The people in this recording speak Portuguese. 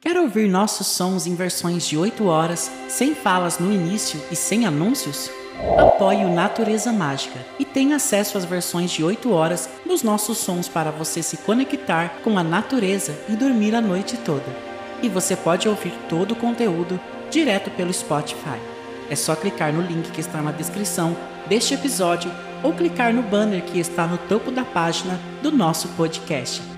Quer ouvir nossos sons em versões de 8 horas, sem falas no início e sem anúncios? Apoie o Natureza Mágica e tenha acesso às versões de 8 horas dos nossos sons para você se conectar com a natureza e dormir a noite toda. E você pode ouvir todo o conteúdo direto pelo Spotify. É só clicar no link que está na descrição deste episódio ou clicar no banner que está no topo da página do nosso podcast.